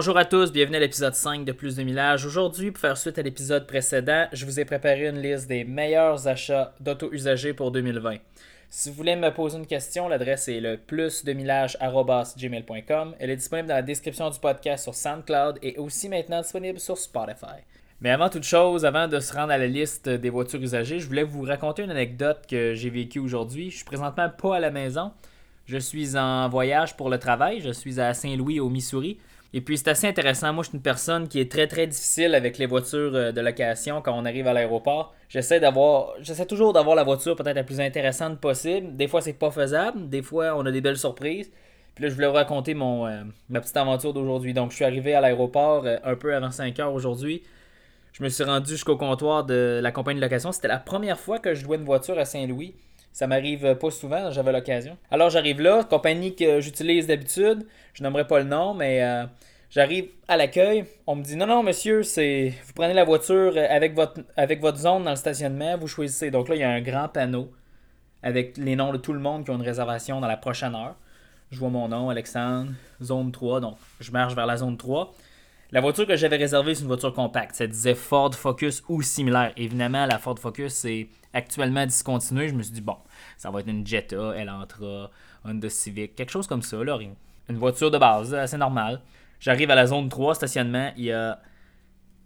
Bonjour à tous, bienvenue à l'épisode 5 de Plus de Millage. Aujourd'hui, pour faire suite à l'épisode précédent, je vous ai préparé une liste des meilleurs achats d'auto usagers pour 2020. Si vous voulez me poser une question, l'adresse est le gmail.com. Elle est disponible dans la description du podcast sur SoundCloud et aussi maintenant disponible sur Spotify. Mais avant toute chose, avant de se rendre à la liste des voitures usagées, je voulais vous raconter une anecdote que j'ai vécue aujourd'hui. Je suis présentement pas à la maison. Je suis en voyage pour le travail. Je suis à Saint-Louis, au Missouri. Et puis c'est assez intéressant. Moi, je suis une personne qui est très très difficile avec les voitures euh, de location quand on arrive à l'aéroport. J'essaie d'avoir, j'essaie toujours d'avoir la voiture peut-être la plus intéressante possible. Des fois, c'est pas faisable. Des fois, on a des belles surprises. Puis là, je voulais vous raconter mon, euh, ma petite aventure d'aujourd'hui. Donc, je suis arrivé à l'aéroport euh, un peu avant 5 heures aujourd'hui. Je me suis rendu jusqu'au comptoir de la compagnie de location. C'était la première fois que je louais une voiture à Saint-Louis. Ça m'arrive pas souvent, j'avais l'occasion. Alors j'arrive là, compagnie que j'utilise d'habitude, je n'aimerais pas le nom, mais euh, j'arrive à l'accueil, on me dit non non monsieur, c'est vous prenez la voiture avec votre avec votre zone dans le stationnement, vous choisissez. Donc là, il y a un grand panneau avec les noms de tout le monde qui ont une réservation dans la prochaine heure. Je vois mon nom, Alexandre, zone 3, donc je marche vers la zone 3. La voiture que j'avais réservée, c'est une voiture compacte. Ça disait Ford Focus ou similaire. Évidemment, la Ford Focus est actuellement discontinuée. Je me suis dit, bon, ça va être une Jetta, Elantra, Honda Civic, quelque chose comme ça. Là. Une voiture de base, assez normale. J'arrive à la zone 3, stationnement. Il y a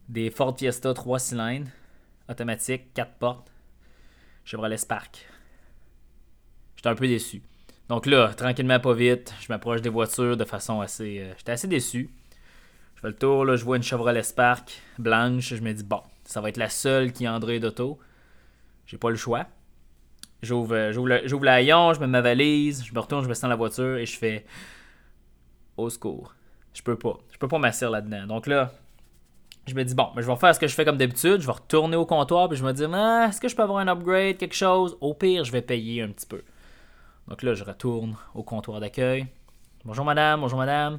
des Ford Fiesta 3 cylindres, automatique, 4 portes, Chevrolet Spark. J'étais un peu déçu. Donc là, tranquillement, pas vite, je m'approche des voitures de façon assez. Euh, j'étais assez déçu le tour, là, je vois une Chevrolet Spark blanche. Je me dis, bon, ça va être la seule qui est Android Auto. J'ai pas le choix. J'ouvre, euh, la je mets ma valise, je me retourne, je me sens dans la voiture et je fais au secours. Je peux pas. Je peux pas m'asseoir là-dedans. Donc là, je me dis, bon, ben, je vais faire ce que je fais comme d'habitude. Je vais retourner au comptoir puis je me dis, ah, est-ce que je peux avoir un upgrade, quelque chose? Au pire, je vais payer un petit peu. Donc là, je retourne au comptoir d'accueil. Bonjour madame, bonjour madame.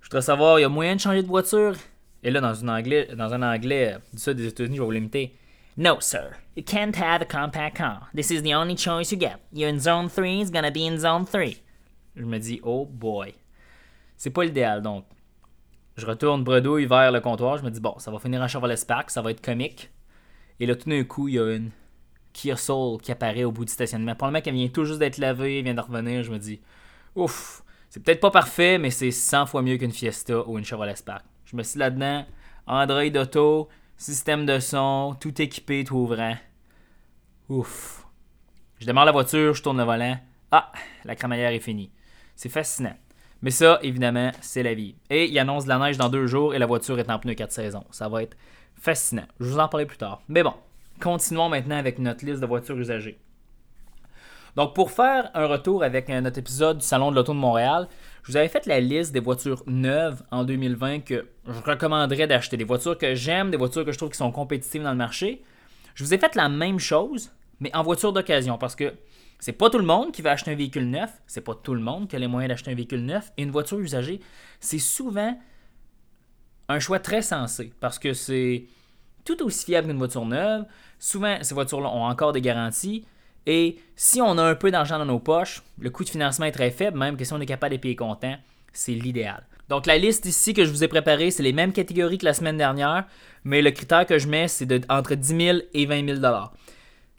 Je voudrais savoir, il y a moyen de changer de voiture? Et là, dans un anglais, dans un anglais du sud des États-Unis, je vais vous limiter. No, sir. You can't have a compact car. This is the only choice you get. You're in zone 3, it's gonna be in zone 3. Je me dis, oh boy. C'est pas l'idéal, donc. Je retourne bredouille vers le comptoir. Je me dis, bon, ça va finir en Chevrolet Spark, ça va être comique. Et là, tout d'un coup, il y a une Kia Soul qui apparaît au bout du stationnement. Pour le mec, elle vient tout juste d'être lavée, vient de revenir. Je me dis, ouf, c'est peut-être pas parfait, mais c'est 100 fois mieux qu'une Fiesta ou une Chevrolet Spark. Je me suis là-dedans, Android Auto, système de son, tout équipé, tout ouvrant. Ouf. Je démarre la voiture, je tourne le volant. Ah, la crémaillère est finie. C'est fascinant. Mais ça, évidemment, c'est la vie. Et il annonce de la neige dans deux jours et la voiture est en pneu 4 saisons. Ça va être fascinant. Je vous en parlerai plus tard. Mais bon, continuons maintenant avec notre liste de voitures usagées. Donc, pour faire un retour avec notre épisode du Salon de l'Auto de Montréal, je vous avais fait la liste des voitures neuves en 2020 que je recommanderais d'acheter. Des voitures que j'aime, des voitures que je trouve qui sont compétitives dans le marché. Je vous ai fait la même chose, mais en voiture d'occasion, parce que c'est pas tout le monde qui va acheter un véhicule neuf, c'est pas tout le monde qui a les moyens d'acheter un véhicule neuf, et une voiture usagée, c'est souvent un choix très sensé, parce que c'est tout aussi fiable qu'une voiture neuve. Souvent, ces voitures-là ont encore des garanties. Et si on a un peu d'argent dans nos poches, le coût de financement est très faible, même que si on est capable de payer comptant, c'est l'idéal. Donc la liste ici que je vous ai préparée, c'est les mêmes catégories que la semaine dernière, mais le critère que je mets, c'est entre 10 000 et 20 000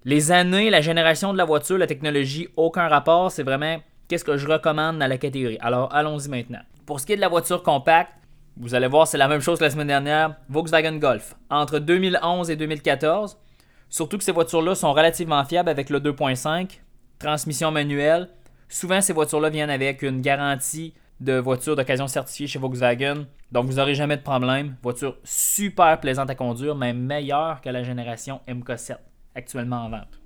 Les années, la génération de la voiture, la technologie, aucun rapport, c'est vraiment qu'est-ce que je recommande dans la catégorie. Alors allons-y maintenant. Pour ce qui est de la voiture compacte, vous allez voir, c'est la même chose que la semaine dernière. Volkswagen Golf. Entre 2011 et 2014, Surtout que ces voitures-là sont relativement fiables avec le 2.5, transmission manuelle. Souvent, ces voitures-là viennent avec une garantie de voiture d'occasion certifiée chez Volkswagen. Donc, vous n'aurez jamais de problème. Voiture super plaisante à conduire, même meilleure que la génération MK7 actuellement en vente.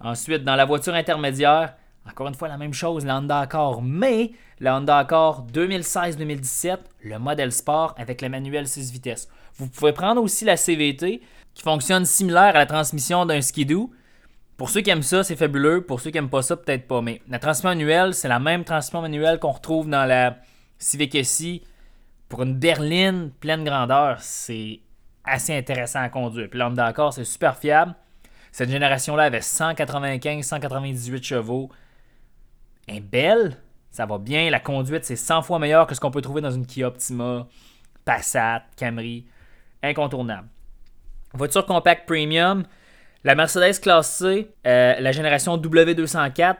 Ensuite, dans la voiture intermédiaire, encore une fois la même chose, la Honda Accord, mais la Honda Accord 2016-2017, le modèle sport avec le manuel 6 vitesses. Vous pouvez prendre aussi la CVT, qui fonctionne similaire à la transmission d'un skidoo. Pour ceux qui aiment ça, c'est fabuleux. Pour ceux qui n'aiment pas ça, peut-être pas. Mais la transmission manuelle, c'est la même transmission manuelle qu'on retrouve dans la Civic SI. Pour une berline pleine grandeur, c'est assez intéressant à conduire. Puis l'homme d'accord, c'est super fiable. Cette génération-là avait 195, 198 chevaux. Elle est belle, ça va bien. La conduite, c'est 100 fois meilleur que ce qu'on peut trouver dans une Kia Optima, Passat, Camry. Incontournable. Voiture compacte premium. La Mercedes Classe C, euh, la génération W204,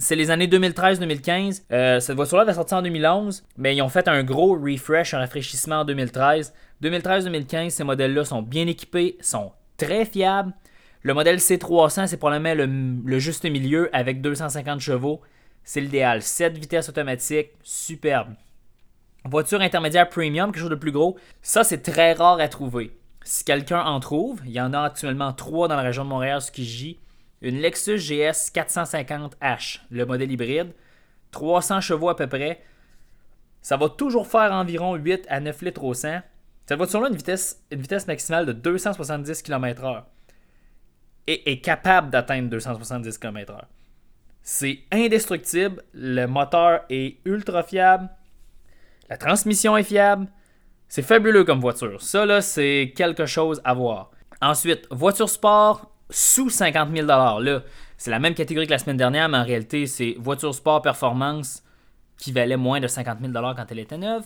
c'est les années 2013-2015. Euh, cette voiture-là va sortir en 2011, mais ils ont fait un gros refresh, un rafraîchissement en 2013. 2013-2015, ces modèles-là sont bien équipés, sont très fiables. Le modèle C300, c'est probablement le, le juste milieu avec 250 chevaux. C'est l'idéal. 7 vitesses automatiques, superbe. Voiture intermédiaire premium, quelque chose de plus gros. Ça, c'est très rare à trouver. Si quelqu'un en trouve, il y en a actuellement trois dans la région de Montréal, ce qui gît. Une Lexus GS 450H, le modèle hybride, 300 chevaux à peu près. Ça va toujours faire environ 8 à 9 litres au 100. Cette voiture-là a une vitesse, une vitesse maximale de 270 km/h et est capable d'atteindre 270 km/h. C'est indestructible, le moteur est ultra fiable, la transmission est fiable, c'est fabuleux comme voiture. Ça, là, c'est quelque chose à voir. Ensuite, voiture sport sous 50 000 Là, c'est la même catégorie que la semaine dernière, mais en réalité, c'est voiture sport performance qui valait moins de 50 000 quand elle était neuve.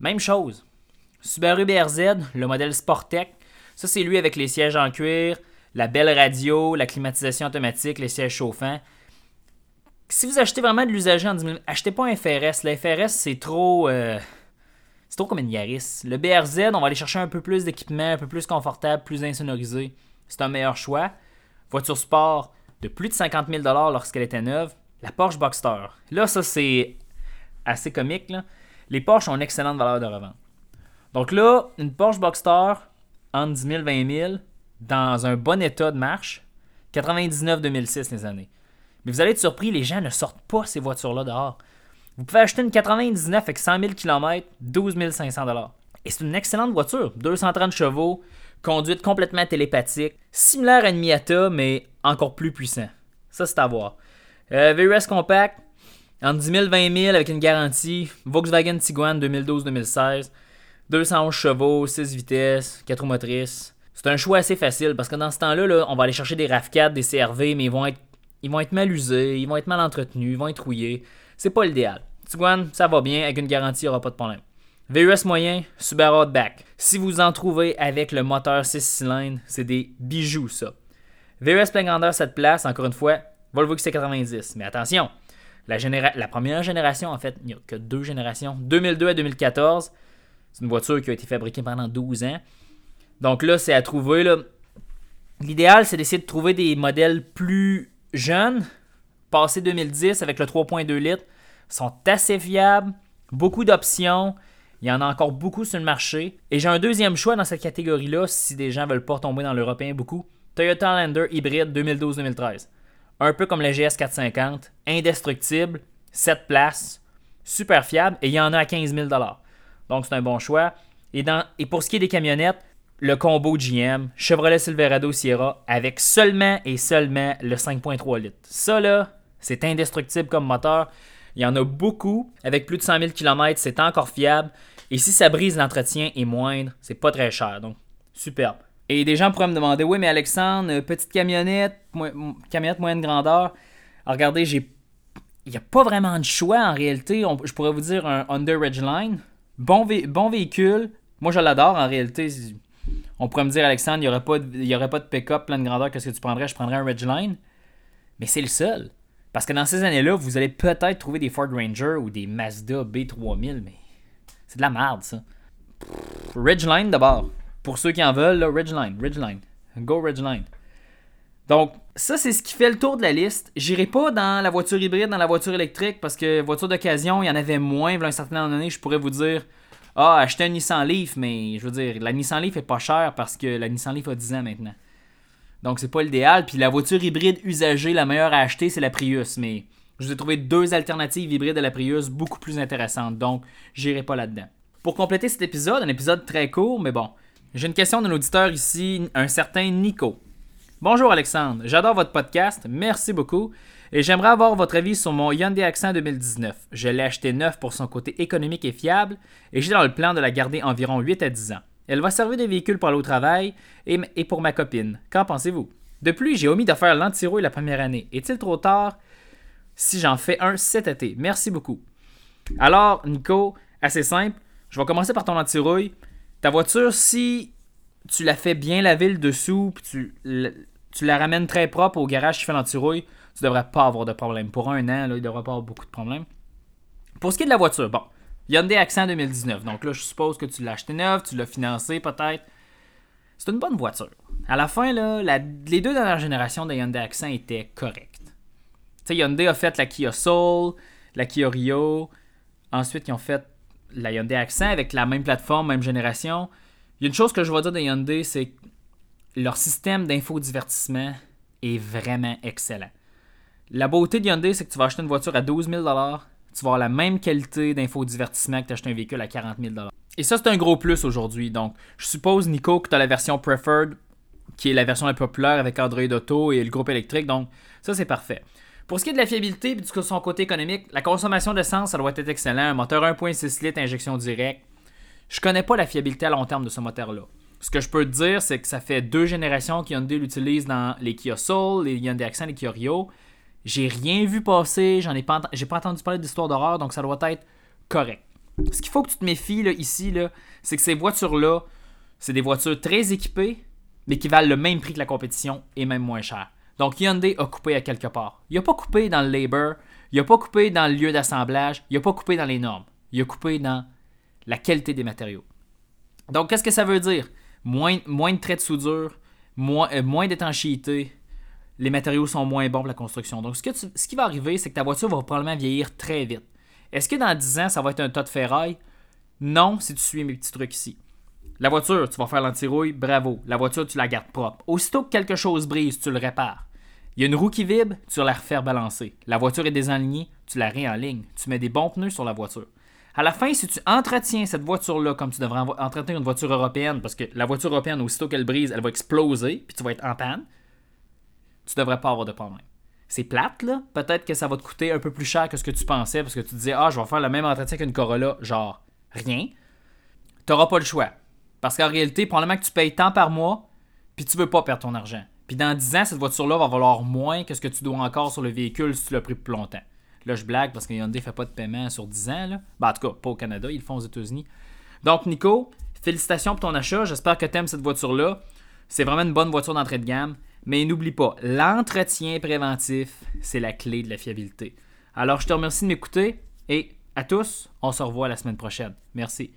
Même chose. Subaru BRZ, le modèle Sportec. Ça, c'est lui avec les sièges en cuir, la belle radio, la climatisation automatique, les sièges chauffants. Si vous achetez vraiment de l'usager en 10 000, achetez pas un FRS. Le FRS, c'est trop. Euh, c'est trop comme une Yaris. Le BRZ, on va aller chercher un peu plus d'équipement, un peu plus confortable, plus insonorisé. C'est un meilleur choix. Voiture sport de plus de 50 000 lorsqu'elle était neuve. La Porsche Boxster. Là, ça, c'est assez comique. Les Porsche ont une excellente valeur de revente. Donc là, une Porsche Boxster entre 10 000 20 000 dans un bon état de marche. 99-2006 les années. Mais vous allez être surpris, les gens ne sortent pas ces voitures-là dehors. Vous pouvez acheter une 99 avec 100 000 km, 12 500 Et c'est une excellente voiture, 230 chevaux, conduite complètement télépathique, similaire à une Miata, mais encore plus puissant. Ça, c'est à voir. Euh, VRS Compact, entre 10 000 20 000 avec une garantie. Volkswagen Tiguan 2012-2016, 211 chevaux, 6 vitesses, 4 roues motrices. C'est un choix assez facile parce que dans ce temps-là, là, on va aller chercher des RAV4, des CRV, mais ils vont être, ils vont être mal usés, ils vont être mal entretenus, ils vont être rouillés c'est pas l'idéal. Tiguan, ça va bien, avec une garantie, il n'y aura pas de problème. VUS moyen, Subaru Outback. Si vous en trouvez avec le moteur 6 cylindres, c'est des bijoux, ça. VUS plein grandeur 7 places, encore une fois, Volvo XC90. Mais attention, la, la première génération, en fait, il n'y a que deux générations, 2002 à 2014. C'est une voiture qui a été fabriquée pendant 12 ans. Donc là, c'est à trouver. L'idéal, c'est d'essayer de trouver des modèles plus jeunes, passé 2010 avec le 3.2 litres sont assez fiables, beaucoup d'options. Il y en a encore beaucoup sur le marché. Et j'ai un deuxième choix dans cette catégorie-là si des gens veulent pas tomber dans l'européen beaucoup. Toyota Lander hybride 2012-2013. Un peu comme le GS 450, indestructible, 7 places, super fiable et il y en a à 15 000 Donc c'est un bon choix. Et, dans, et pour ce qui est des camionnettes, le combo GM, Chevrolet Silverado Sierra avec seulement et seulement le 5.3 litres. Ça là, c'est indestructible comme moteur. Il y en a beaucoup. Avec plus de 100 000 km, c'est encore fiable. Et si ça brise, l'entretien est moindre. C'est pas très cher. Donc, superbe. Et des gens pourraient me demander Oui, mais Alexandre, euh, petite camionnette, camionnette moyenne grandeur. regardez, j'ai. Il n'y a pas vraiment de choix en réalité. je pourrais vous dire un Honda Ridgeline. Bon, bon véhicule. Moi, je l'adore en réalité. On pourrait me dire, Alexandre, il n'y aurait pas de, aurait pas de pick-up plein de grandeur. Qu'est-ce que tu prendrais Je prendrais un Ridgeline. Mais c'est le seul. Parce que dans ces années-là, vous allez peut-être trouver des Ford Ranger ou des Mazda B3000, mais c'est de la merde, ça. Ridgeline d'abord. Pour ceux qui en veulent, Ridgeline, Ridgeline. Go Ridgeline. Donc, ça, c'est ce qui fait le tour de la liste. J'irai pas dans la voiture hybride, dans la voiture électrique, parce que voiture d'occasion, il y en avait moins. A un certain nombre d'années, je pourrais vous dire Ah, achetez un Nissan Leaf, mais je veux dire, la Nissan Leaf est pas chère parce que la Nissan Leaf a 10 ans maintenant. Donc, c'est pas l'idéal. Puis la voiture hybride usagée, la meilleure à acheter, c'est la Prius. Mais je vous ai trouvé deux alternatives hybrides à la Prius beaucoup plus intéressantes. Donc, j'irai pas là-dedans. Pour compléter cet épisode, un épisode très court, mais bon, j'ai une question d'un auditeur ici, un certain Nico. Bonjour Alexandre, j'adore votre podcast, merci beaucoup. Et j'aimerais avoir votre avis sur mon Hyundai Accent 2019. Je l'ai acheté neuf pour son côté économique et fiable, et j'ai dans le plan de la garder environ 8 à 10 ans. Elle va servir de véhicule pour aller au travail et, pour ma copine. Qu'en pensez-vous? De plus, j'ai omis de faire l'antirouille la première année. Est-il trop tard si j'en fais un cet été? Merci beaucoup. Alors, Nico, assez simple. Je vais commencer par ton antirouille. Ta voiture, si tu la fais bien laver le dessous, puis tu, tu la ramènes très propre au garage qui fait l'antirouille, tu devrais pas avoir de problème. Pour un an, là, il devrait pas avoir beaucoup de problèmes. Pour ce qui est de la voiture, bon, Hyundai Accent 2019. Donc là, je suppose que tu l'as acheté neuf, tu l'as financé peut-être. C'est une bonne voiture. À la fin, là, les deux dernières générations de Hyundai Accent étaient correctes. Tu sais, Hyundai a fait la Kia Soul, la Kia Rio. Ensuite, ils ont fait la Hyundai Accent avec la même plateforme, même génération. Il y a une chose que je vois dire de Hyundai, c'est que leur système d'infodivertissement est vraiment excellent. La beauté de Hyundai, c'est que tu vas acheter une voiture à 12 000 tu vas avoir la même qualité d'infodivertissement que tu achètes un véhicule à 40 000 Et ça, c'est un gros plus aujourd'hui. Donc, je suppose, Nico, que tu as la version Preferred, qui est la version la plus populaire avec Android Auto et le groupe électrique. Donc, ça, c'est parfait. Pour ce qui est de la fiabilité et de son côté économique, la consommation d'essence, ça doit être excellent. Un moteur 1.6 litres, injection directe. Je connais pas la fiabilité à long terme de ce moteur-là. Ce que je peux te dire, c'est que ça fait deux générations qu'Hyundai l'utilise dans les Kia Soul, les Hyundai Accent, les Kia Rio. J'ai rien vu passer, j'en ai pas, j'ai pas entendu parler d'histoire d'horreur, donc ça doit être correct. Ce qu'il faut que tu te méfies ici, c'est que ces voitures-là, c'est des voitures très équipées, mais qui valent le même prix que la compétition et même moins cher. Donc Hyundai a coupé à quelque part. Il n'a pas coupé dans le labor, il n'a pas coupé dans le lieu d'assemblage, il n'a pas coupé dans les normes. Il a coupé dans la qualité des matériaux. Donc qu'est-ce que ça veut dire? Moins, de traits de soudure, moins, euh, moins d'étanchéité, les matériaux sont moins bons pour la construction. Donc, ce, qui va arriver, c'est que ta voiture va probablement vieillir très vite. Est-ce que dans 10 ans, ça va être un tas de ferraille? Non, si tu suis mes petits trucs ici. La voiture, tu vas faire l'antirouille, bravo. La voiture, tu la gardes propre. Aussitôt que quelque chose brise, tu le répares. Il y a une roue qui vibre, tu la refaire balancer. La voiture est désalignée, tu la réalignes. Tu mets des bons pneus sur la voiture. À la fin, si tu entretiens cette voiture-là comme tu devrais entretenir une voiture européenne, parce que la voiture européenne, aussitôt qu'elle brise, elle va exploser, puis tu vas être en panne, tu devrais pas avoir de problème. C'est plate, là. Peut-être que ça va te coûter un peu plus cher que ce que tu pensais parce que tu disais, ah, je vais faire le même entretien qu'une Corolla, genre rien. Tu n'auras pas le choix. Parce qu'en réalité, probablement que tu payes tant par mois, puis tu veux pas perdre ton argent. Puis dans 10 ans, cette voiture-là va valoir moins que ce que tu dois encore sur le véhicule si tu l'as pris plus longtemps. Là, je blague parce que Hyundai fait pas de paiement sur 10 ans. Là. Ben, en tout cas, pas au Canada, ils le font aux États-Unis. Donc, Nico, félicitations pour ton achat. J'espère que tu aimes cette voiture-là. C'est vraiment une bonne voiture d'entrée de gamme. Mais n'oublie pas, l'entretien préventif, c'est la clé de la fiabilité. Alors, je te remercie de m'écouter et à tous, on se revoit la semaine prochaine. Merci.